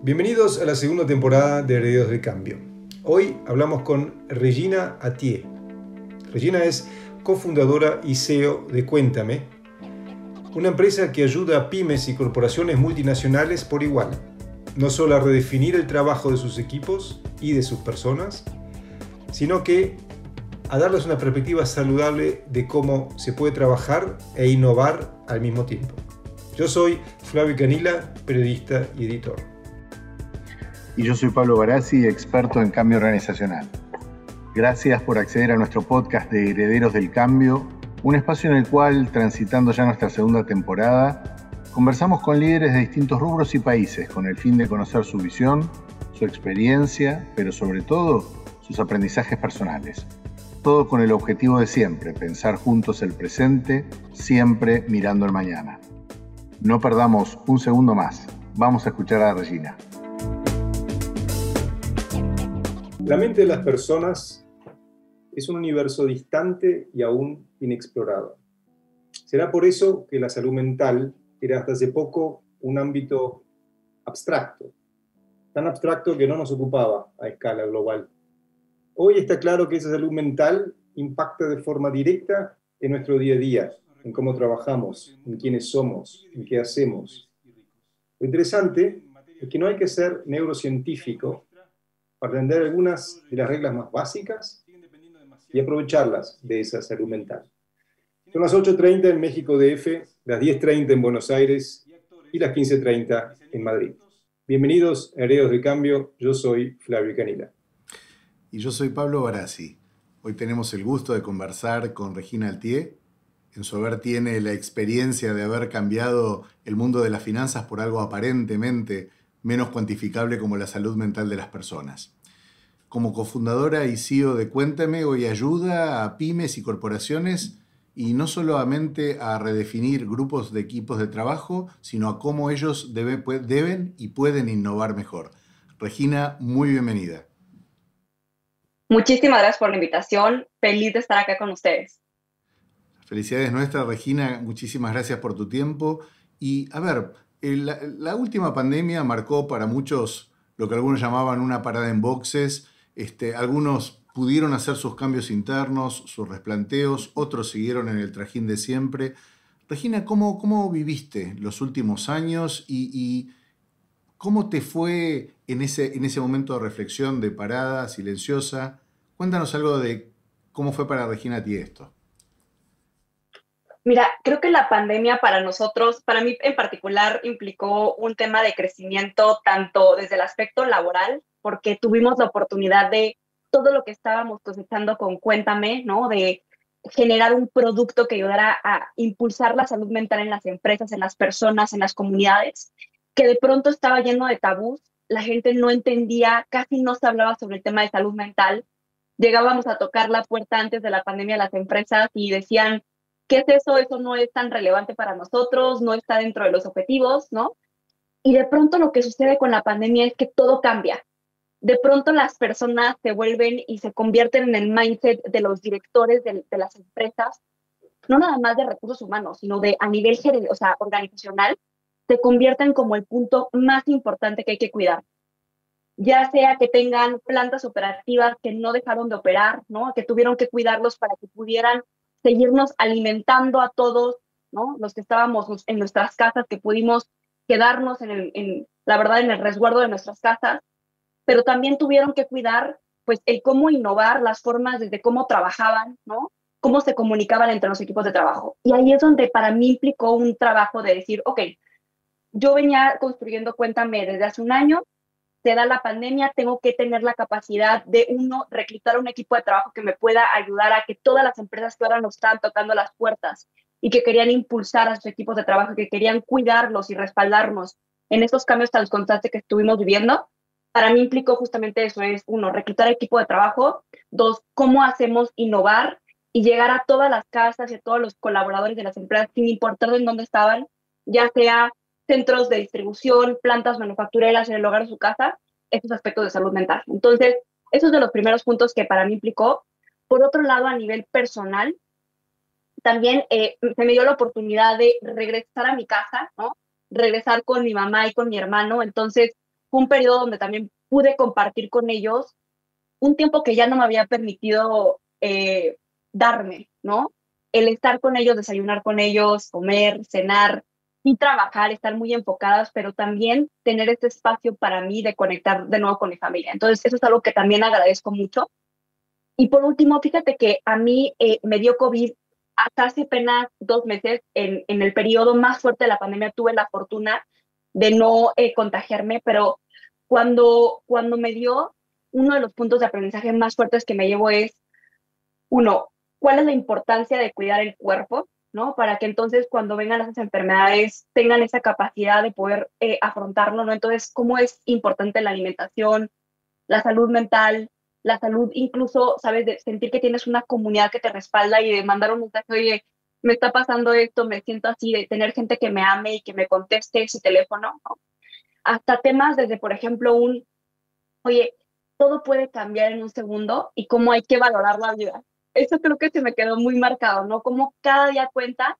Bienvenidos a la segunda temporada de Herederos de Cambio. Hoy hablamos con Regina Atié. Regina es cofundadora y CEO de Cuéntame, una empresa que ayuda a pymes y corporaciones multinacionales por igual, no solo a redefinir el trabajo de sus equipos y de sus personas, sino que a darles una perspectiva saludable de cómo se puede trabajar e innovar al mismo tiempo. Yo soy Flavio Canila, periodista y editor. Y yo soy Pablo Barazzi, experto en cambio organizacional. Gracias por acceder a nuestro podcast de Herederos del Cambio, un espacio en el cual, transitando ya nuestra segunda temporada, conversamos con líderes de distintos rubros y países con el fin de conocer su visión, su experiencia, pero sobre todo sus aprendizajes personales. Todo con el objetivo de siempre, pensar juntos el presente, siempre mirando el mañana. No perdamos un segundo más. Vamos a escuchar a Regina. La mente de las personas es un universo distante y aún inexplorado. Será por eso que la salud mental era hasta hace poco un ámbito abstracto, tan abstracto que no nos ocupaba a escala global. Hoy está claro que esa salud mental impacta de forma directa en nuestro día a día, en cómo trabajamos, en quiénes somos, en qué hacemos. Lo interesante es que no hay que ser neurocientífico aprender algunas de las reglas más básicas y aprovecharlas de esa salud mental. Son las 8.30 en México DF, las 10.30 en Buenos Aires y las 15.30 en Madrid. Bienvenidos a Heredos de Cambio, yo soy Flavio Canila. Y yo soy Pablo Barassi. Hoy tenemos el gusto de conversar con Regina Altier. En su haber tiene la experiencia de haber cambiado el mundo de las finanzas por algo aparentemente menos cuantificable como la salud mental de las personas. Como cofundadora y CEO de Cuéntame, hoy ayuda a pymes y corporaciones y no solamente a redefinir grupos de equipos de trabajo, sino a cómo ellos deben y pueden innovar mejor. Regina, muy bienvenida. Muchísimas gracias por la invitación. Feliz de estar acá con ustedes. Felicidades nuestra, Regina. Muchísimas gracias por tu tiempo. Y a ver, la, última pandemia marcó para muchos lo que algunos llamaban una parada en boxes. Este, algunos pudieron hacer sus cambios internos, sus resplanteos, otros siguieron en el trajín de siempre. Regina, ¿cómo, cómo viviste los últimos años y, cómo te fue en ese, en ese momento de reflexión, de parada silenciosa? Cuéntanos algo de cómo fue para Regina a ti esto. Mira, creo que la pandemia para nosotros, para mí en particular, implicó un tema de crecimiento tanto desde el aspecto laboral, porque tuvimos la oportunidad de todo lo que estábamos cosechando con Cuéntame, ¿no? De generar un producto que ayudara a impulsar la salud mental en las empresas, en las personas, en las comunidades, que de pronto estaba lleno de tabús, la gente no entendía, casi no se hablaba sobre el tema de salud mental. Llegábamos a tocar la puerta antes de la pandemia a las empresas y decían, ¿qué es eso? Eso no es tan relevante para nosotros, no está dentro de los objetivos, ¿no? Y de pronto lo que sucede con la pandemia es que todo cambia. De pronto las personas se vuelven y se convierten en el mindset de los directores de, las empresas, no nada más de recursos humanos, sino de a nivel o sea, organizacional, se convierten como el punto más importante que hay que cuidar. Ya sea que tengan plantas operativas que no dejaron de operar, ¿no? que tuvieron que cuidarlos para que pudieran seguirnos alimentando a todos, ¿no? Los que estábamos en nuestras casas, que pudimos quedarnos en, la verdad, en el resguardo de nuestras casas, pero también tuvieron que cuidar, pues, el cómo innovar, las formas desde cómo trabajaban, ¿no? Cómo se comunicaban entre los equipos de trabajo. Y ahí es donde para mí implicó un trabajo de decir, ok, yo venía construyendo Cuéntame desde hace un año, se da la pandemia, tengo que tener la capacidad de, uno, reclutar un equipo de trabajo que me pueda ayudar a que todas las empresas que ahora nos están tocando las puertas y que querían impulsar a sus equipos de trabajo, que querían cuidarlos y respaldarnos en estos cambios tan constantes que estuvimos viviendo, para mí implicó justamente eso, es uno, reclutar equipo de trabajo, dos, cómo hacemos innovar y llegar a todas las casas y a todos los colaboradores de las empresas, sin importar de dónde estaban, ya sea centros de distribución, plantas manufactureras en el hogar de su casa, estos aspectos de salud mental. Entonces, esos de los primeros puntos que para mí implicó. Por otro lado, a nivel personal, también eh, se me dio la oportunidad de regresar a mi casa, ¿no? Regresar con mi mamá y con mi hermano. Entonces, fue un periodo donde también pude compartir con ellos un tiempo que ya no me había permitido eh, darme, ¿no? El estar con ellos, desayunar con ellos, comer, cenar, y trabajar, estar muy enfocadas, pero también tener este espacio para mí de conectar de nuevo con mi familia. Entonces, eso es algo que también agradezco mucho. Y por último, fíjate que a mí eh, me dio COVID hasta hace apenas dos meses, en, en, el periodo más fuerte de la pandemia, tuve la fortuna de no eh, contagiarme, pero cuando, cuando me dio, uno de los puntos de aprendizaje más fuertes que me llevo es, uno, ¿cuál es la importancia de cuidar el cuerpo? Para que entonces cuando vengan esas enfermedades tengan esa capacidad de poder eh, afrontarlo, ¿no? Entonces, ¿cómo es importante la alimentación, la salud mental, la salud incluso, ¿sabes? De sentir que tienes una comunidad que te respalda y de mandar un mensaje, oye, me está pasando esto, me siento así, de tener gente que me ame y que me conteste ese teléfono, ¿no? Hasta temas desde, por ejemplo, un, oye, todo puede cambiar en un segundo y cómo hay que valorar la vida, eso creo que se me quedó muy marcado, ¿no? Como cada día cuenta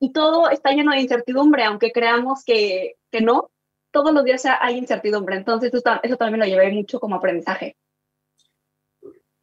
y todo está lleno de incertidumbre, aunque creamos que, que no, todos los días hay incertidumbre. Entonces, eso, eso también lo llevé mucho como aprendizaje.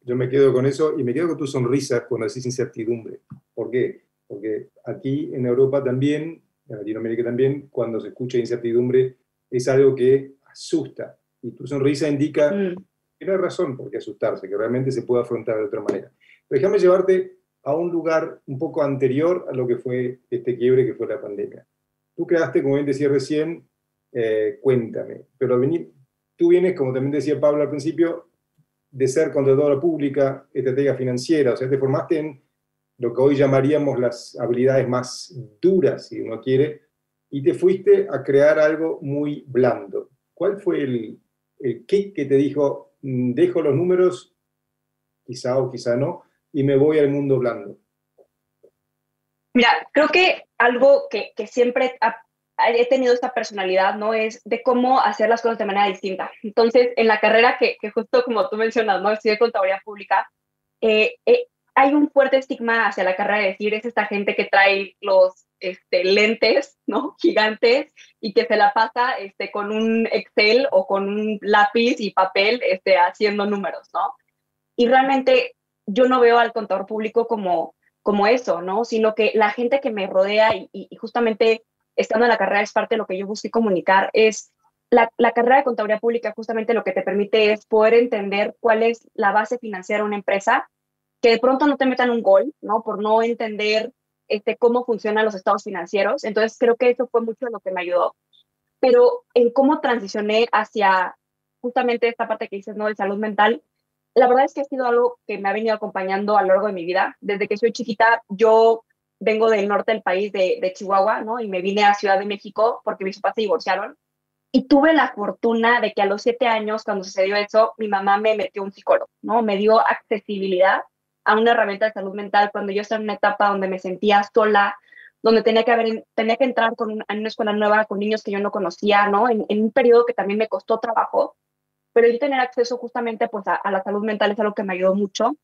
Yo me quedo con eso y me quedo con tu sonrisa cuando decís incertidumbre. ¿Por qué? Porque aquí en Europa también, en Latinoamérica también, cuando se escucha incertidumbre, es algo que asusta. Y tu sonrisa indica mm. que no hay razón por qué asustarse, que realmente se puede afrontar de otra manera. Déjame llevarte a un lugar un poco anterior a lo que fue este quiebre que fue la pandemia. Tú creaste, como bien decía recién, eh, Cuéntame, pero tú vienes, como también decía Pablo al principio, de ser contadora pública, estratega financiera, o sea, te formaste en lo que hoy llamaríamos las habilidades más duras, si uno quiere, y te fuiste a crear algo muy blando. ¿Cuál fue el, el kick que te dijo, mm, dejo los números, quizá o quizá no, y me voy al mundo blando? Mira, creo que algo que, que siempre he tenido esta personalidad, ¿no? Es de cómo hacer las cosas de manera distinta. Entonces, en la carrera que, que justo como tú mencionas, ¿no? Estudié Contaduría Pública, eh, eh, hay un fuerte estigma hacia la carrera de decir, es esta gente que trae los este, lentes, ¿no? Gigantes y que se la pasa este, con un Excel o con un lápiz y papel este, haciendo números, ¿no? Y realmente yo no veo al contador público como, como eso, ¿no? Sino que la gente que me rodea y, justamente estando en la carrera es parte de lo que yo busqué comunicar, es la, la, carrera de contaduría pública justamente lo que te permite es poder entender cuál es la base financiera de una empresa, que de pronto no te metan un gol, ¿no? Por no entender este, cómo funcionan los estados financieros. Entonces creo que eso fue mucho lo que me ayudó. Pero en cómo transicioné hacia justamente esta parte que dices, ¿no? De salud mental, la verdad es que ha sido algo que me ha venido acompañando a lo largo de mi vida. Desde que soy chiquita, yo vengo del norte del país, de, de, Chihuahua, ¿no? Y me vine a Ciudad de México porque mis papás se divorciaron. Y tuve la fortuna de que a los siete años, cuando sucedió eso, mi mamá me metió un psicólogo, ¿no? Me dio accesibilidad a una herramienta de salud mental cuando yo estaba en una etapa donde me sentía sola, donde tenía que, haber, tenía que entrar con en una escuela nueva con niños que yo no conocía, ¿no? En, en un periodo que también me costó trabajo pero yo tener acceso justamente pues a, la salud mental es algo que me ayudó mucho.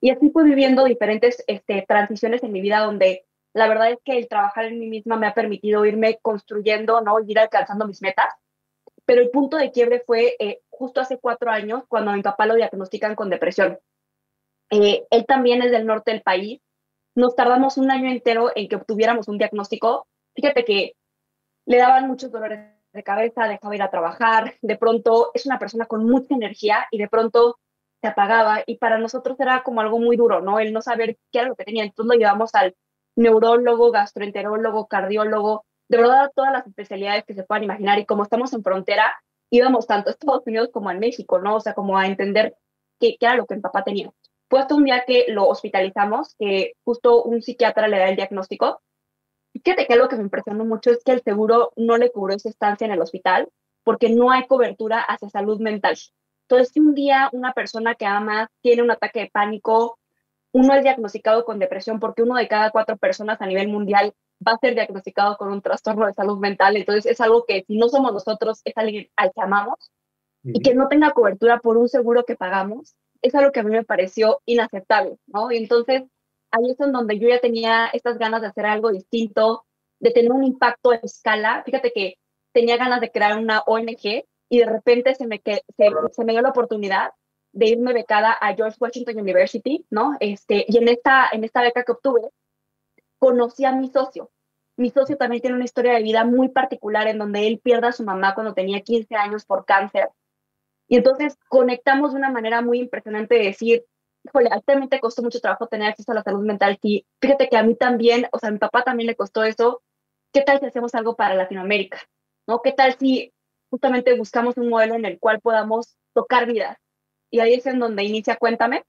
Y así fui viviendo diferentes este, transiciones en mi vida donde la verdad es que el trabajar en mí misma me ha permitido irme construyendo, ¿no? ir alcanzando mis metas. Pero el punto de quiebre fue eh, justo hace cuatro años cuando a mi papá lo diagnostican con depresión. Eh, él también es del norte del país. Nos tardamos un año entero en que obtuviéramos un diagnóstico. Fíjate que le daban muchos dolores de cabeza, dejaba ir a trabajar, de pronto es una persona con mucha energía y de pronto se apagaba y para nosotros era como algo muy duro, ¿no? El no saber qué era lo que tenía. Entonces lo llevamos al neurólogo, gastroenterólogo, cardiólogo, de verdad todas las especialidades que se puedan imaginar y como estamos en frontera, íbamos tanto a Estados Unidos como a México, ¿no? O sea, como a entender qué, qué era lo que mi papá tenía. Fue hasta un día que lo hospitalizamos, que justo un psiquiatra le da el diagnóstico Fíjate que algo que me impresionó mucho es que el seguro no le cubrió esa estancia en el hospital porque no hay cobertura hacia salud mental. Entonces, si un día una persona que ama tiene un ataque de pánico, uno es diagnosticado con depresión porque uno de cada cuatro personas a nivel mundial va a ser diagnosticado con un trastorno de salud mental. Entonces, es algo que si no somos nosotros, es alguien al que amamos y que no tenga cobertura por un seguro que pagamos, es algo que a mí me pareció inaceptable, ¿no? Y entonces, ahí es en donde yo ya tenía estas ganas de hacer algo distinto, de tener un impacto en escala. Fíjate que tenía ganas de crear una ONG y de repente se me, se, me dio la oportunidad de irme becada a George Washington University, ¿no? Este, y en esta, en esta beca que obtuve, conocí a mi socio. Mi socio también tiene una historia de vida muy particular en donde él pierde a su mamá cuando tenía 15 años por cáncer. Y entonces conectamos de una manera muy impresionante de decir, híjole, altamente costó mucho trabajo tener acceso a la salud mental. Sí, fíjate que a mí también, o sea, a mi papá también le costó eso. ¿Qué tal si hacemos algo para Latinoamérica? ¿No? ¿Qué tal si justamente buscamos un modelo en el cual podamos tocar vidas? Y ahí es en donde inicia Cuéntame.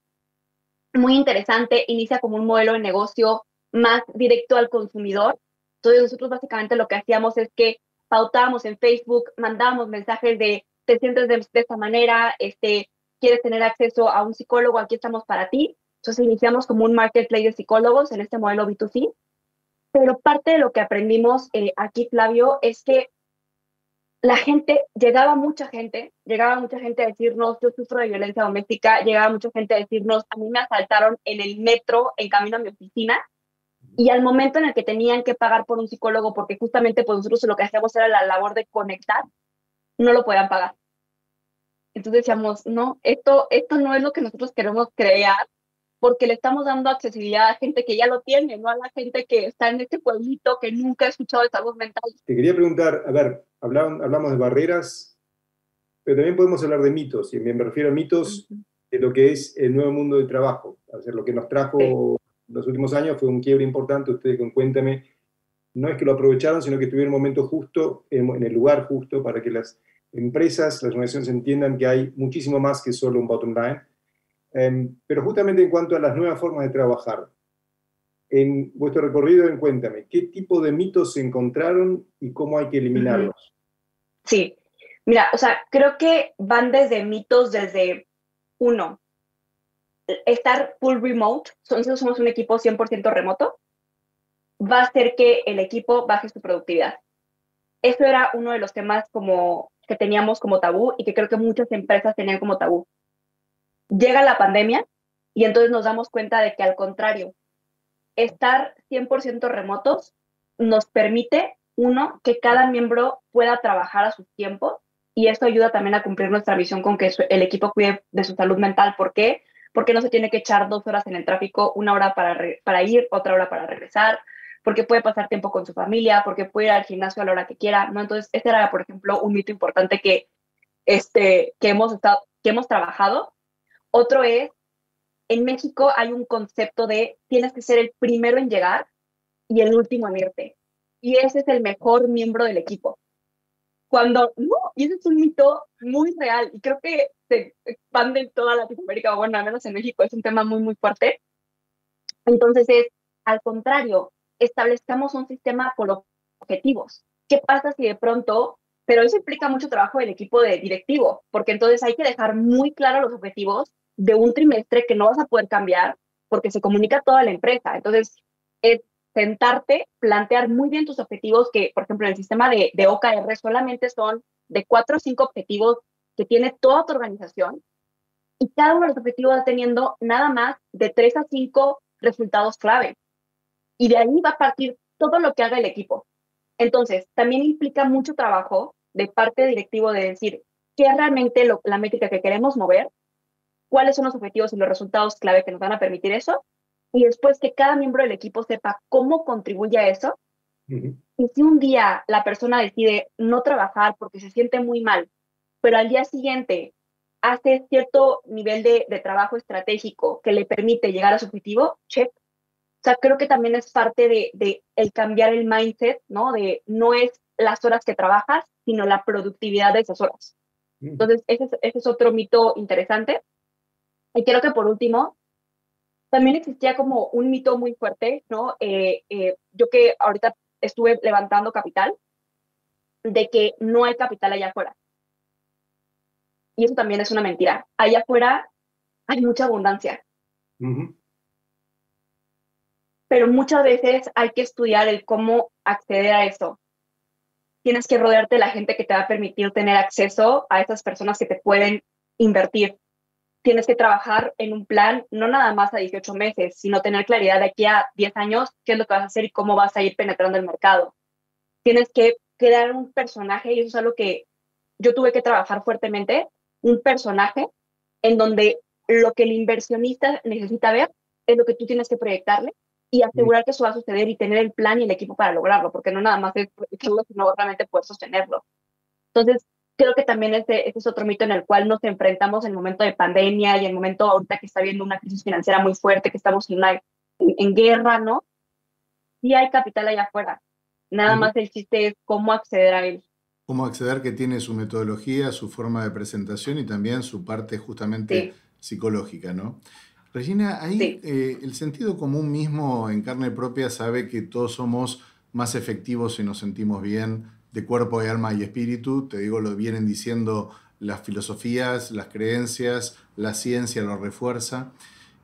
Muy interesante, inicia como un modelo de negocio más directo al consumidor. Entonces nosotros básicamente lo que hacíamos es que pautábamos en Facebook, mandábamos mensajes de te sientes de, de esta manera, este, quieres tener acceso a un psicólogo, aquí estamos para ti. Entonces iniciamos como un marketplace de psicólogos en este modelo B2C. Pero parte de lo que aprendimos eh, aquí, Flavio, es que la gente, llegaba mucha gente, llegaba mucha gente a decirnos, yo sufro de violencia doméstica, llegaba mucha gente a decirnos, a mí me asaltaron en el metro en camino a mi oficina, y al momento en el que tenían que pagar por un psicólogo, porque justamente pues nosotros lo que hacíamos era la labor de conectar, no lo podían pagar. Entonces decíamos, no, esto, esto no es lo que nosotros queremos crear, porque le estamos dando accesibilidad a gente que ya lo tiene, no a la gente que está en este pueblito que nunca ha escuchado de salud mental. Te quería preguntar, a ver, hablamos de barreras, pero también podemos hablar de mitos, y me refiero a mitos de lo que es el nuevo mundo del trabajo. O sea, lo que nos trajo los últimos años fue un quiebre importante, ustedes cuéntame, no es que lo aprovecharon, sino que tuvieron un momento justo, en el lugar justo, para que las empresas, las organizaciones entiendan que hay muchísimo más que solo un bottom line. Em, pero justamente en cuanto a las nuevas formas de trabajar, en vuestro recorrido, en Cuéntame, ¿qué tipo de mitos se encontraron y cómo hay que eliminarlos? Sí, mira, o sea, creo que van desde mitos, desde uno, estar full remote, nosotros somos un equipo 100% remoto, va a hacer que el equipo baje su productividad. Eso era uno de los temas como que teníamos como tabú y que creo que muchas empresas tenían como tabú. Llega la pandemia y entonces nos damos cuenta de que al contrario, estar 100% remotos nos permite, uno, que cada miembro pueda trabajar a su tiempo y esto ayuda también a cumplir nuestra visión con que el equipo cuide de su salud mental. ¿Por qué? Porque no se tiene que echar dos horas en el tráfico, una hora para, para ir, otra hora para regresar, porque puede pasar tiempo con su familia, porque puede ir al gimnasio a la hora que quiera, ¿no? Entonces, este era, por ejemplo, un mito importante que, este, que, hemos, estado, que hemos trabajado. Otro es, en México hay un concepto de tienes que ser el primero en llegar y el último en irte. Y ese es el mejor miembro del equipo. Cuando, no, y ese es un mito muy real y creo que se expande en toda Latinoamérica, o bueno, al menos en México es un tema muy, muy fuerte. Entonces es, al contrario, establezcamos un sistema por objetivos. ¿Qué pasa si de pronto, pero eso implica mucho trabajo del equipo de directivo, porque entonces hay que dejar muy claro los objetivos de un trimestre que no vas a poder cambiar porque se comunica toda la empresa. Entonces, es sentarte, plantear muy bien tus objetivos, que por ejemplo en el sistema de, OKR solamente son de cuatro o cinco objetivos que tiene toda tu organización y cada uno de los objetivos va teniendo nada más de tres a cinco resultados clave y de ahí va a partir todo lo que haga el equipo. Entonces, también implica mucho trabajo de parte directivo de decir qué es realmente la métrica que queremos mover, cuáles son los objetivos y los resultados clave que nos van a permitir eso, y después que cada miembro del equipo sepa cómo contribuye a eso. Y si un día la persona decide no trabajar porque se siente muy mal, pero al día siguiente hace cierto nivel de, de trabajo estratégico que le permite llegar a su objetivo, check, o sea, creo que también es parte de, el cambiar el mindset, ¿no? De no es las horas que trabajas, sino la productividad de esas horas. Mm. Entonces, ese es, otro mito interesante. Y creo que por último, también existía como un mito muy fuerte, ¿no? Eh, eh, yo que ahorita estuve levantando capital, de que no hay capital allá afuera. Y eso también es una mentira. Allá afuera hay mucha abundancia pero muchas veces hay que estudiar el cómo acceder a eso. Tienes que rodearte de la gente que te va a permitir tener acceso a esas personas que te pueden invertir. Tienes que trabajar en un plan, no nada más a 18 meses, sino tener claridad de aquí a 10 años qué es lo que vas a hacer y cómo vas a ir penetrando el mercado. Tienes que crear un personaje y eso es algo que yo tuve que trabajar fuertemente un personaje en donde lo que el inversionista necesita ver es lo que tú tienes que proyectarle y asegurar que eso va a suceder y tener el plan y el equipo para lograrlo, porque no nada más es proyectarlo, sino realmente poder sostenerlo. Entonces, creo que también este, este, es otro mito en el cual nos enfrentamos en el momento de pandemia y en el momento ahorita que está habiendo una crisis financiera muy fuerte, que estamos en, una, en, guerra, ¿no? Sí hay capital allá afuera. Nada más el chiste es cómo acceder a él. Cómo acceder que tiene su metodología, su forma de presentación y también su parte justamente psicológica, ¿no? Regina, ahí eh, el sentido común mismo en carne propia sabe que todos somos más efectivos si nos sentimos bien de cuerpo y alma y espíritu. Te digo, lo vienen diciendo las filosofías, las creencias, la ciencia lo refuerza.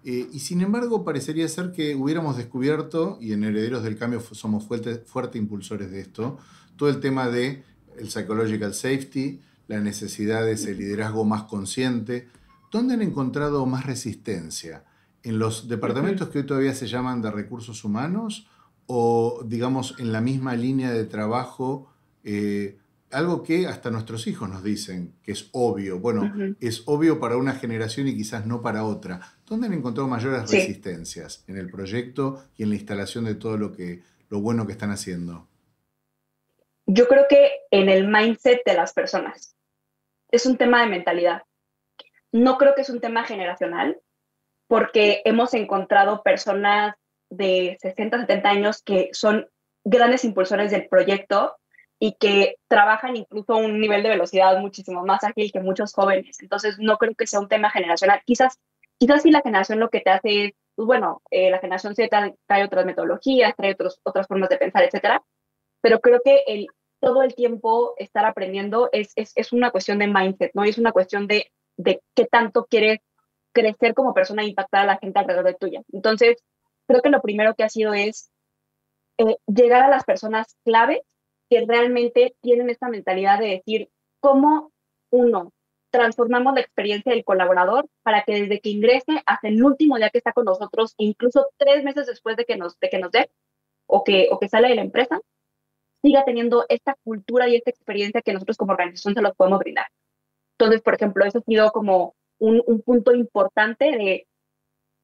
Eh, y sin embargo, parecería ser que hubiéramos descubierto, y en Herederos del Cambio somos fuertes fuerte impulsores de esto, todo el tema de el psychological safety, la necesidad de ese liderazgo más consciente, ¿Dónde han encontrado más resistencia? ¿En los departamentos que hoy todavía se llaman de recursos humanos o, digamos, en la misma línea de trabajo? Eh, algo que hasta nuestros hijos nos dicen que es obvio. Bueno, es obvio para una generación y quizás no para otra. ¿Dónde han encontrado mayores resistencias en el proyecto y en la instalación de todo lo, que, lo bueno que están haciendo? Yo creo que en el mindset de las personas. Es un tema de mentalidad. No creo que es un tema generacional, porque hemos encontrado personas de 60, 70 años que son grandes impulsores del proyecto y que trabajan incluso a un nivel de velocidad muchísimo más ágil que muchos jóvenes. Entonces, no creo que sea un tema generacional. Quizás, quizás sí la generación lo que te hace es, pues bueno, eh, la generación Z trae otras metodologías, trae otros, otras formas de pensar, etcétera. Pero creo que el, todo el tiempo estar aprendiendo es, es, es una cuestión de mindset, ¿no? Y es una cuestión de de qué tanto quieres crecer como persona e impactar a la gente alrededor de tuya. Entonces, creo que lo primero que ha sido es eh, llegar a las personas clave que realmente tienen esta mentalidad de decir cómo uno transformamos la experiencia del colaborador para que desde que ingrese hasta el último día que está con nosotros, incluso tres meses después de que nos, de que nos dé o que, o que sale de la empresa, siga teniendo esta cultura y esta experiencia que nosotros como organización se los podemos brindar. Entonces, por ejemplo, eso ha sido como un, punto importante de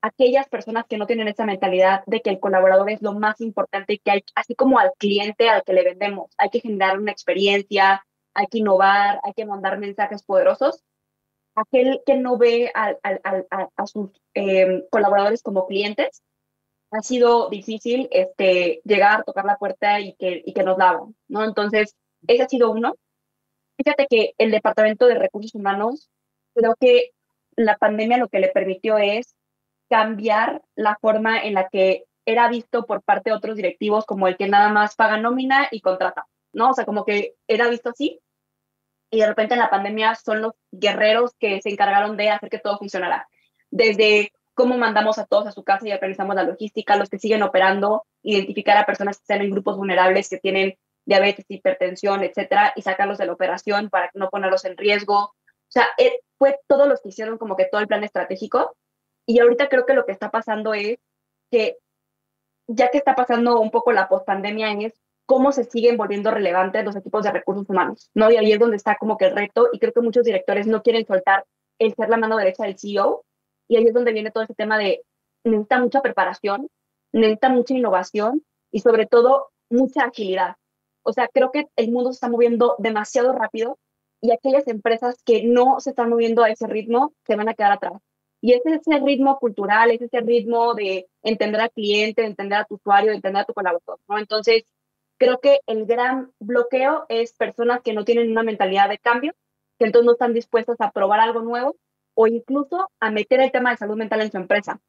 aquellas personas que no tienen esa mentalidad de que el colaborador es lo más importante que hay, así como al cliente al que le vendemos, hay que generar una experiencia, hay que innovar, hay que mandar mensajes poderosos. Aquel que no ve a, sus em, colaboradores como clientes, ha sido difícil este, llegar, tocar la puerta y que, y que nos la ¿no? Entonces, ese ha sido uno. Fíjate que el Departamento de Recursos Humanos, creo que la pandemia lo que le permitió es cambiar la forma en la que era visto por parte de otros directivos como el que nada más paga nómina y contrata, ¿no? O sea, como que era visto así. Y de repente en la pandemia son los guerreros que se encargaron de hacer que todo funcionara. Desde cómo mandamos a todos a su casa y organizamos la logística, los que siguen operando, identificar a personas que están en grupos vulnerables, que tienen diabetes, hipertensión, etcétera, y sacarlos de la operación para no ponerlos en riesgo. O sea, eh, fue todo lo que hicieron como que todo el plan estratégico. Y ahorita creo que lo que está pasando es que, ya que está pasando un poco la post-pandemia, es cómo se siguen volviendo relevantes los equipos de recursos humanos, ¿no? Y ahí es donde está como que el reto, y creo que muchos directores no quieren soltar el ser la mano derecha del CEO, y ahí es donde viene todo ese tema de necesita mucha preparación, necesita mucha innovación y sobre todo mucha agilidad. O sea, creo que el mundo se está moviendo demasiado rápido y aquellas empresas que no se están moviendo a ese ritmo se van a quedar atrás. Y ese es ese ritmo cultural, es ese ritmo de entender al cliente, de entender a tu usuario, de entender a tu colaborador, ¿no? Entonces, creo que el gran bloqueo es personas que no tienen una mentalidad de cambio, que entonces no están dispuestas a probar algo nuevo o incluso a meter el tema de salud mental en su empresa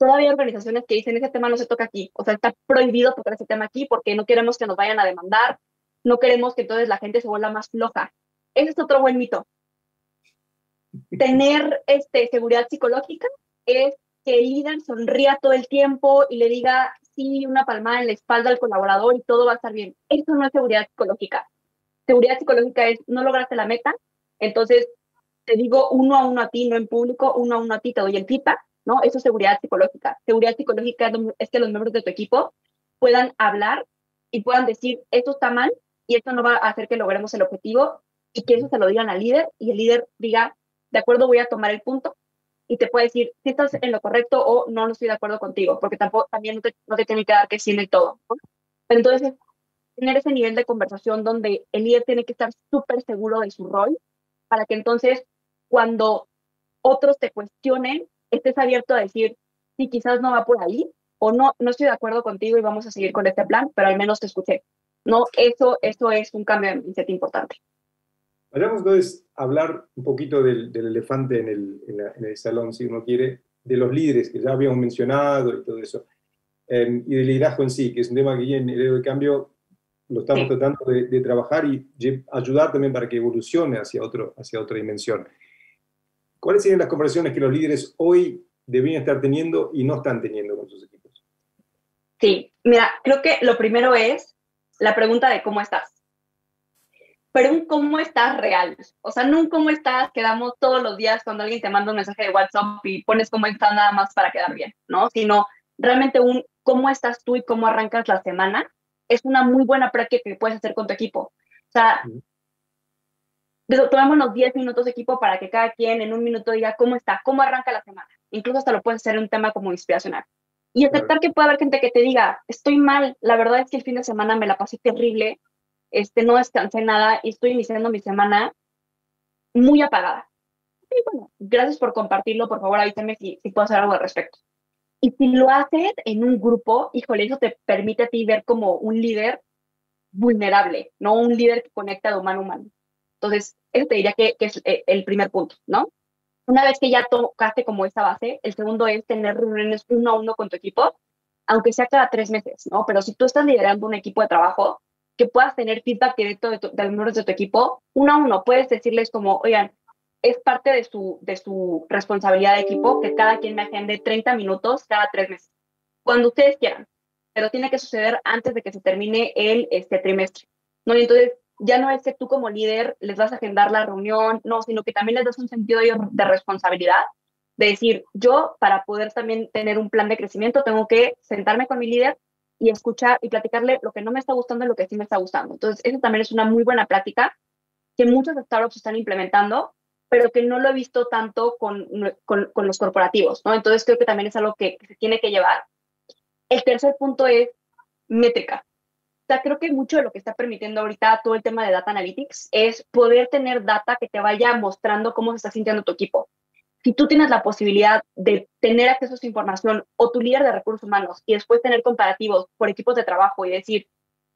todavía hay organizaciones que dicen ese tema no se toca aquí, o sea, está prohibido tocar ese tema aquí porque no queremos que nos vayan a demandar, no queremos que entonces la gente se vuelva más floja. Ese es otro buen mito. Tener este, seguridad psicológica es que el líder sonría todo el tiempo y le diga, sí, una palmada en la espalda al colaborador y todo va a estar bien. Eso no es seguridad psicológica. Seguridad psicológica es, no lograste la meta, entonces te digo uno a uno a ti, no en público, uno a uno a ti, te doy el feedback ¿no? Eso es seguridad psicológica. Seguridad psicológica es que los miembros de tu equipo puedan hablar y puedan decir, esto está mal y esto no va a hacer que logremos el objetivo y que eso se lo digan al líder y el líder diga, de acuerdo, voy a tomar el punto y te puede decir si estás en lo correcto o no, no estoy de acuerdo contigo, porque tampoco también no te, no te tiene que dar que sí en el todo. Pero entonces, tener ese nivel de conversación donde el líder tiene que estar súper seguro de su rol para que entonces cuando otros te cuestionen, estés abierto a decir, sí, quizás no va por ahí, o no, no estoy de acuerdo contigo y vamos a seguir con este plan, pero al menos te escuché. No, eso, eso es un cambio de mindset importante. Vayamos entonces a hablar un poquito del, elefante en el, en, el, salón, si uno quiere, de los líderes que ya habíamos mencionado y todo eso, em, y del liderazgo en sí, que es un tema que en el de cambio lo estamos tratando de, de, trabajar y ayudar también para que evolucione hacia, otro, hacia otra dimensión. ¿Cuáles serían las conversaciones que los líderes hoy deberían estar teniendo y no están teniendo con sus equipos? Sí, mira, creo que lo primero es la pregunta de cómo estás. Pero un cómo estás real. O sea, no un cómo estás que damos todos los días cuando alguien te manda un mensaje de WhatsApp y pones cómo estás nada más para quedar bien, ¿no? Sino realmente un cómo estás tú y cómo arrancas la semana es una muy buena práctica que puedes hacer con tu equipo. O sea, tomémonos 10 minutos de equipo para que cada quien en un minuto diga cómo está, cómo arranca la semana. Incluso hasta lo puedes hacer un tema como inspiracional. Y aceptar que puede haber gente que te diga, estoy mal, la verdad es que el fin de semana me la pasé terrible, este, no descansé nada y estoy iniciando mi semana muy apagada. Y bueno, gracias por compartirlo, por favor avísame si, si puedo hacer algo al respecto. Y si lo haces en un grupo, híjole, eso te permite a ti ver como un líder vulnerable, no un líder que conecta de humano a humano. Entonces, eso te diría que, es eh, el primer punto, ¿no? Una vez que ya tocaste como esa base, el segundo es tener reuniones uno a uno con tu equipo, aunque sea cada tres meses, ¿no? Pero si tú estás liderando un equipo de trabajo, que puedas tener feedback directo de, de los miembros de tu equipo, uno a uno, puedes decirles como, oigan, es parte de su, de su responsabilidad de equipo que cada quien me agende 30 minutos cada tres meses, cuando ustedes quieran, pero tiene que suceder antes de que se termine el este, trimestre. ¿no? Y entonces, ya no es que tú como líder les vas a agendar la reunión, no, sino que también les das un sentido de responsabilidad, de decir, yo para poder también tener un plan de crecimiento tengo que sentarme con mi líder y escuchar y platicarle lo que no me está gustando y lo que sí me está gustando. Entonces, eso también es una muy buena práctica que muchos startups están implementando, pero que no lo he visto tanto con, con, con los corporativos, ¿no? Entonces, creo que también es algo que, que se tiene que llevar. El tercer punto es métrica sea, creo que mucho de lo que está permitiendo ahorita todo el tema de data analytics es poder tener data que te vaya mostrando cómo se está sintiendo tu equipo. Si tú tienes la posibilidad de tener acceso a esa información o tu líder de recursos humanos y después tener comparativos por equipos de trabajo y decir,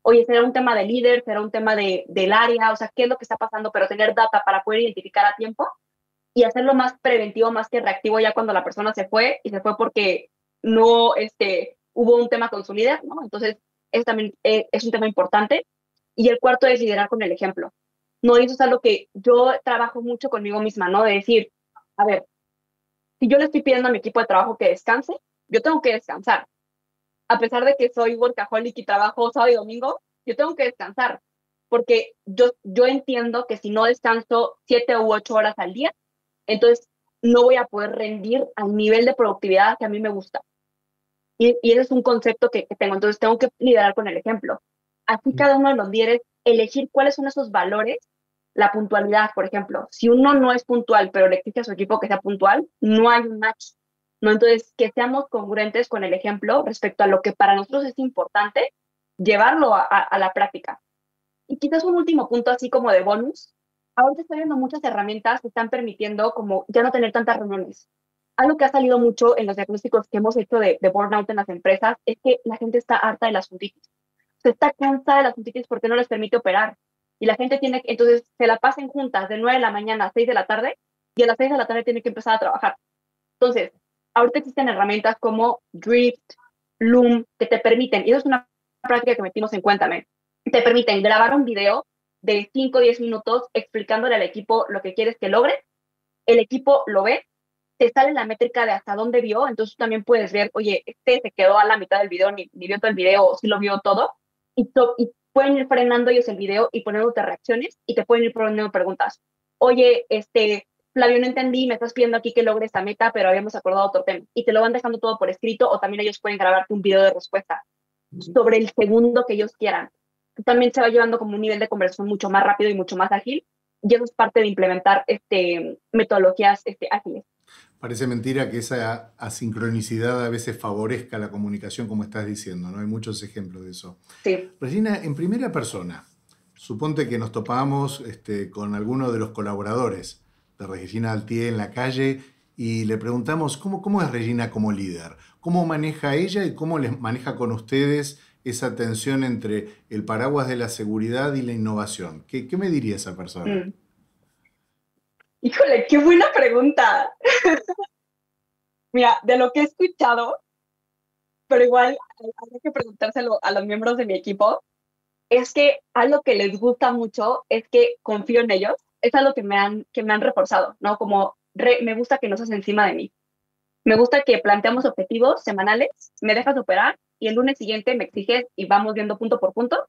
oye, será un tema de líder, será un tema de, del área, o sea, qué es lo que está pasando, pero tener data para poder identificar a tiempo y hacerlo más preventivo, más que reactivo ya cuando la persona se fue y se fue porque no este, hubo un tema con su líder, ¿no? Entonces, es también eh, es un tema importante. Y el cuarto es liderar con el ejemplo. No, eso es algo que yo trabajo mucho conmigo misma, ¿no? De decir, a ver, si yo le estoy pidiendo a mi equipo de trabajo que descanse, yo tengo que descansar. A pesar de que soy workaholic y trabajo sábado y domingo, yo tengo que descansar. Porque yo, yo entiendo que si no descanso siete u ocho horas al día, entonces no voy a poder rendir al nivel de productividad que a mí me gusta. Y, ese es un concepto que, tengo. Entonces tengo que liderar con el ejemplo. Así cada uno de los líderes, elegir cuáles son esos valores. La puntualidad, por ejemplo. Si uno no es puntual, pero le exige a su equipo que sea puntual, no hay un match. ¿no? Entonces, que seamos congruentes con el ejemplo respecto a lo que para nosotros es importante, llevarlo a, a la práctica. Y quizás un último punto, así como de bonus. Ahora estoy viendo muchas herramientas que están permitiendo como ya no tener tantas reuniones algo que ha salido mucho en los diagnósticos que hemos hecho de, burnout en las empresas es que la gente está harta de las juntitis. Se está cansada de las juntitis porque no les permite operar. Y la gente tiene, entonces se la pasen juntas de 9 de la mañana a 6 de la tarde y a las 6 de la tarde tiene que empezar a trabajar. Entonces, ahorita existen herramientas como Drift, Loom, que te permiten, y eso es una práctica que metimos en Cuéntame, te permiten grabar un video de 5 o 10 minutos explicándole al equipo lo que quieres que logre. El equipo lo ve te sale la métrica de hasta dónde vio, entonces también puedes ver, oye, este se quedó a la mitad del video, ni, vio todo el video, o si lo vio todo, y, y pueden ir frenando ellos el video y poniéndote reacciones, y te pueden ir poniendo preguntas. Oye, este, Flavio, no entendí, me estás pidiendo aquí que logre esta meta, pero habíamos acordado otro tema. Y te lo van dejando todo por escrito, o también ellos pueden grabarte un video de respuesta sobre el segundo que ellos quieran. También se va llevando como un nivel de conversación mucho más rápido y mucho más ágil, y eso es parte de implementar este, metodologías este, ágiles. Parece mentira que esa asincronicidad a veces favorezca la comunicación, como estás diciendo, ¿no? Hay muchos ejemplos de eso. Sí. Regina, en primera persona, suponte que nos topamos este, con alguno de los colaboradores de Regina Altier en la calle y le preguntamos cómo, cómo es Regina como líder, cómo maneja ella y cómo les maneja con ustedes esa tensión entre el paraguas de la seguridad y la innovación. ¿Qué, qué me diría esa persona? Mm. Híjole, qué buena pregunta. Mira, de lo que he escuchado, pero igual hay que preguntárselo a los miembros de mi equipo, es que algo que les gusta mucho es que confío en ellos, es algo que me han, que me han reforzado, ¿no? Como me gusta que no seas encima de mí. Me gusta que planteamos objetivos semanales, me dejas operar y el lunes siguiente me exiges y vamos viendo punto por punto.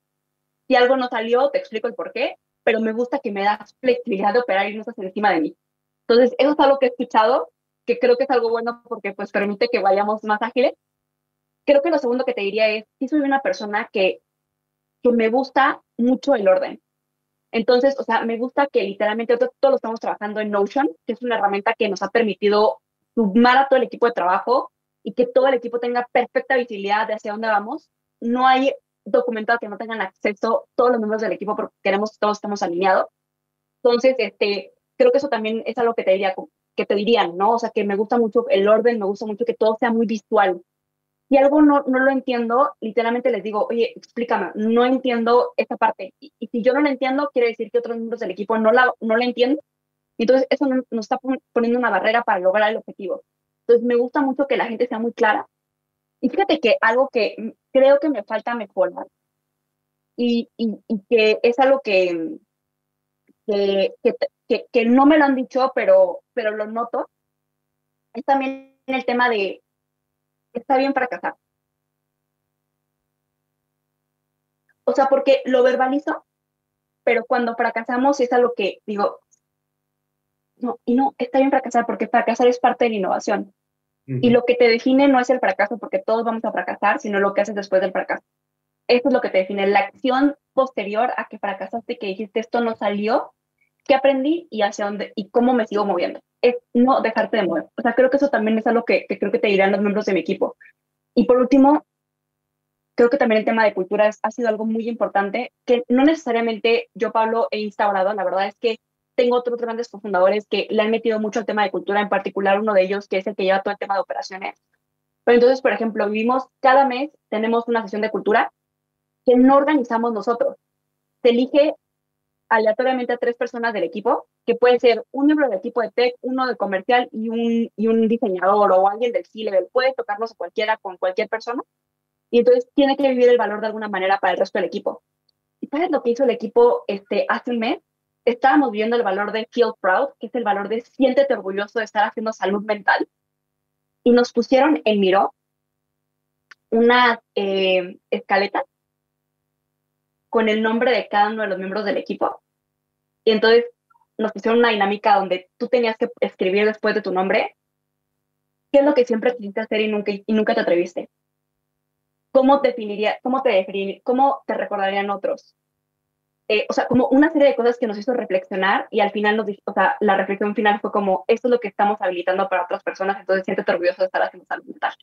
Si algo no salió, te explico el por qué, pero me gusta que me das flexibilidad de operar y no estás encima de mí. Entonces, eso es algo que he escuchado, que creo que es algo bueno porque pues permite que vayamos más ágiles. Creo que lo segundo que te diría es, sí soy una persona que, que me gusta mucho el orden. Entonces, o sea, me gusta que literalmente todos lo estamos trabajando en Notion, que es una herramienta que nos ha permitido sumar a todo el equipo de trabajo y que todo el equipo tenga perfecta visibilidad de hacia dónde vamos. No hay documentado que no tengan acceso todos los miembros del equipo porque queremos que todos estemos alineados. Entonces, este, creo que eso también es algo que te diría, que te dirían, ¿no? O sea, que me gusta mucho el orden, me gusta mucho que todo sea muy visual si algo no, no lo entiendo, literalmente les digo, oye, explícame, no entiendo esta parte. Y, si yo no la entiendo, quiere decir que otros miembros del equipo no la, no la entienden. Y entonces eso nos está poniendo una barrera para lograr el objetivo. Entonces me gusta mucho que la gente sea muy clara. Y fíjate que algo que creo que me falta mejorar y, y, que es algo que, que, que, que, no me lo han dicho, pero, pero lo noto, es también el tema de está bien fracasar. O sea, porque lo verbalizo, pero cuando fracasamos es algo que digo, no, y no, está bien fracasar porque fracasar es parte de la innovación. Y lo que te define no es el fracaso, porque todos vamos a fracasar, sino lo que haces después del fracaso. Eso es lo que te define, la acción posterior a que fracasaste, que dijiste esto no salió, qué aprendí y hacia dónde y cómo me sigo moviendo es no dejarte de mover. O sea, creo que eso también es algo que, creo que te dirán los miembros de mi equipo. Y por último, creo que también el tema de cultura ha sido algo muy importante, que no necesariamente yo, Pablo, he instaurado. La verdad es que tengo otros grandes cofundadores que le han metido mucho el tema de cultura, en particular uno de ellos que es el que lleva todo el tema de operaciones. Pero entonces, por ejemplo, vivimos cada mes, tenemos una sesión de cultura que no organizamos nosotros. Se elige aleatoriamente a tres personas del equipo, que puede ser un miembro del equipo de tech, uno de comercial y un, y un diseñador o alguien del C-level. Puede tocarnos a cualquiera con cualquier persona. Y entonces tiene que vivir el valor de alguna manera para el resto del equipo. ¿Y sabes lo que hizo el equipo este, hace un mes? Estábamos viendo el valor de Feel Proud, que es el valor de siéntete orgulloso de estar haciendo salud mental. Y nos pusieron en Miro una eh, escaleta con el nombre de cada uno de los miembros del equipo. Y entonces nos pusieron una dinámica donde tú tenías que escribir después de tu nombre qué es lo que siempre quisiste hacer y nunca, y nunca te atreviste. ¿Cómo, definiría, cómo, te definiría, cómo te recordarían otros? Eh, o sea, como una serie de cosas que nos hizo reflexionar y al final nos o sea, la reflexión final fue como, esto es lo que estamos habilitando para otras personas, entonces siéntete orgulloso de estar haciendo salud mental.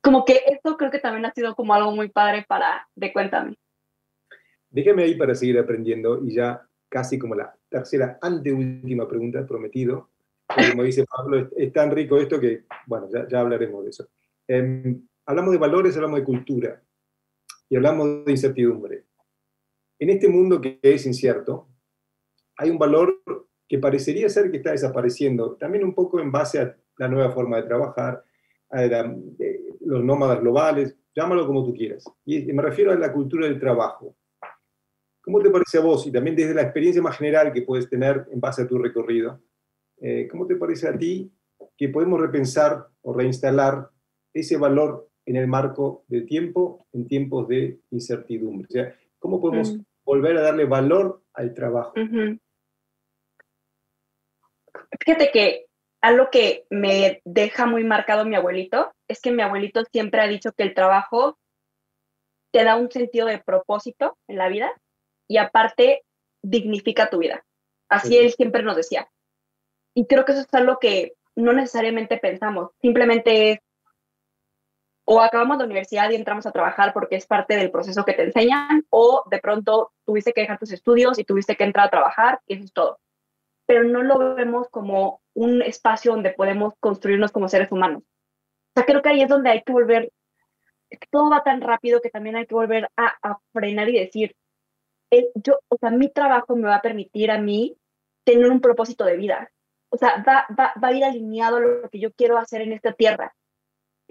Como que esto creo que también ha sido como algo muy padre para, de cuéntame. Déjame ahí para seguir aprendiendo y ya casi como la tercera, anteúltima pregunta, prometido. Como dice Pablo, es, tan rico esto que, bueno, ya, hablaremos de eso. Em, hablamos de valores, hablamos de cultura y hablamos de incertidumbre. En este mundo que es incierto, hay un valor que parecería ser que está desapareciendo, también un poco en base a la nueva forma de trabajar, a los nómadas globales, llámalo como tú quieras. Y me refiero a la cultura del trabajo. ¿Cómo te parece a vos? Y también desde la experiencia más general que puedes tener en base a tu recorrido, eh, ¿cómo te parece a ti que podemos repensar o reinstalar ese valor en el marco de tiempo en tiempos de incertidumbre? ¿Cómo podemos mm. volver a darle valor al trabajo? Fíjate que algo que me deja muy marcado mi abuelito es que mi abuelito siempre ha dicho que el trabajo te da un sentido de propósito en la vida y aparte dignifica tu vida. Así él siempre nos decía. Y creo que eso es algo que no necesariamente pensamos, simplemente es o acabamos la universidad y entramos a trabajar porque es parte del proceso que te enseñan, o de pronto tuviste que dejar tus estudios y tuviste que entrar a trabajar, y eso es todo. Pero no lo vemos como un espacio donde podemos construirnos como seres humanos. O sea, creo que ahí es donde hay que volver, todo va tan rápido que también hay que volver a, a frenar y decir, eh, yo, o sea, mi trabajo me va a permitir a mí tener un propósito de vida. O sea, va, va, va a ir alineado a lo que yo quiero hacer en esta tierra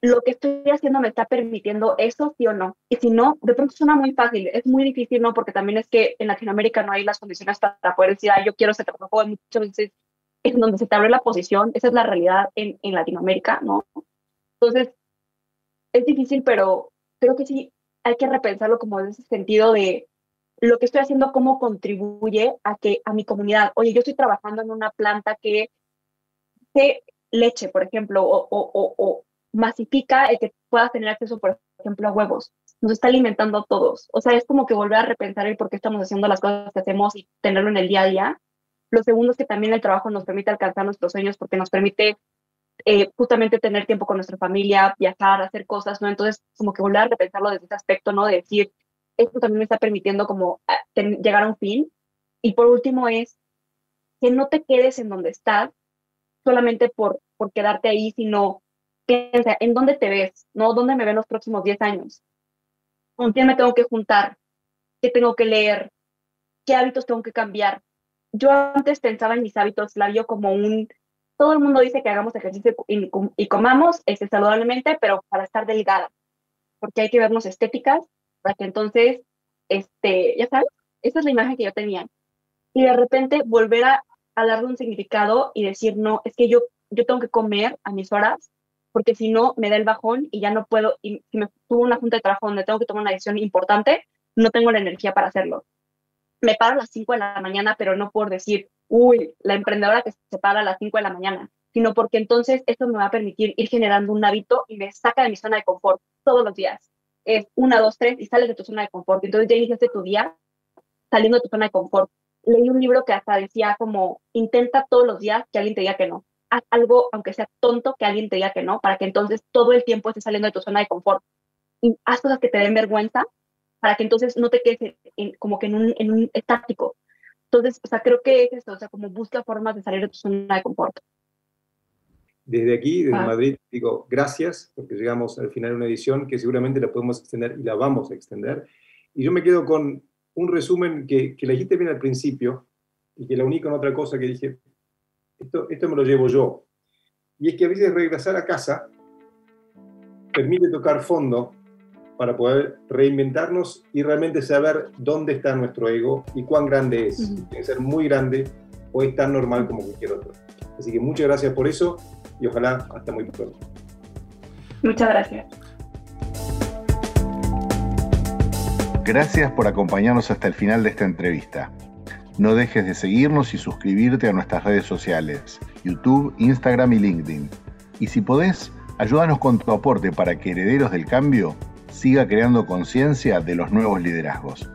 lo que estoy haciendo me está permitiendo eso, sí o no. Y si no, de pronto suena muy fácil, es muy difícil, ¿no? Porque también es que en Latinoamérica no hay las condiciones para poder decir, yo quiero ser trabajo. Muchas veces es donde se te abre la posición, esa es la realidad en, en Latinoamérica, ¿no? Entonces, es difícil, pero creo que sí hay que repensarlo como en ese sentido de lo que estoy haciendo, cómo contribuye a que a mi comunidad, oye, yo estoy trabajando en una planta que de leche, por ejemplo, o, o, o, masifica el que puedas tener acceso, por ejemplo, a huevos. Nos está alimentando a todos. O sea, es como que volver a repensar el por qué estamos haciendo las cosas que hacemos y tenerlo en el día a día. Lo segundo es que también el trabajo nos permite alcanzar nuestros sueños porque nos permite eh, justamente tener tiempo con nuestra familia, viajar, hacer cosas, ¿no? Entonces, como que volver a repensarlo desde ese aspecto, ¿no? De decir, esto también me está permitiendo como ah, llegar a un fin. Y por último es que no te quedes en donde estás solamente por, por quedarte ahí, sino piensa, ¿en dónde te ves? ¿No? ¿Dónde me ven los próximos 10 años? ¿Con quién me tengo que juntar? ¿Qué tengo que leer? ¿Qué hábitos tengo que cambiar? Yo antes pensaba en mis hábitos, la vio como un... Todo el mundo dice que hagamos ejercicio y, comamos este, saludablemente, pero para estar delgada, porque hay que vernos estéticas, para que entonces, este, ya sabes, esa es la imagen que yo tenía. Y de repente volver a, a darle un significado y decir, no, es que yo, yo tengo que comer a mis horas, porque si no me da el bajón y ya no puedo, y si me tuvo una junta de trabajo donde tengo que tomar una decisión importante, no tengo la energía para hacerlo. Me paro a las 5 de la mañana, pero no por decir, uy, la emprendedora que se para a las 5 de la mañana, sino porque entonces esto me va a permitir ir generando un hábito y me saca de mi zona de confort todos los días. Es una, dos, tres y sales de tu zona de confort. Entonces ya iniciaste tu día saliendo de tu zona de confort. Leí un libro que hasta decía como, intenta todos los días que alguien te diga que no haz algo, aunque sea tonto, que alguien te diga que no, para que entonces todo el tiempo estés saliendo de tu zona de confort. Y haz cosas que te den vergüenza, para que entonces no te quedes como que en un, en un estático. Entonces, o sea, creo que es esto, o sea, como busca formas de salir de tu zona de confort. Desde aquí, desde ah. Madrid, digo gracias, porque llegamos al final de una edición que seguramente la podemos extender y la vamos a extender. Y yo me quedo con un resumen que, que le dijiste bien al principio y que la uní con otra cosa que dije, esto, esto me lo llevo yo. Y es que a veces regresar a casa permite tocar fondo para poder reinventarnos y realmente saber dónde está nuestro ego y cuán grande es. Tiene que ser muy grande o es tan normal como cualquier otro. Así que muchas gracias por eso y ojalá hasta muy pronto. Muchas gracias. Gracias por acompañarnos hasta el final de esta entrevista. No dejes de seguirnos y suscribirte a nuestras redes sociales, YouTube, Instagram y LinkedIn. Y si podés, ayúdanos con tu aporte para que Herederos del Cambio siga creando conciencia de los nuevos liderazgos.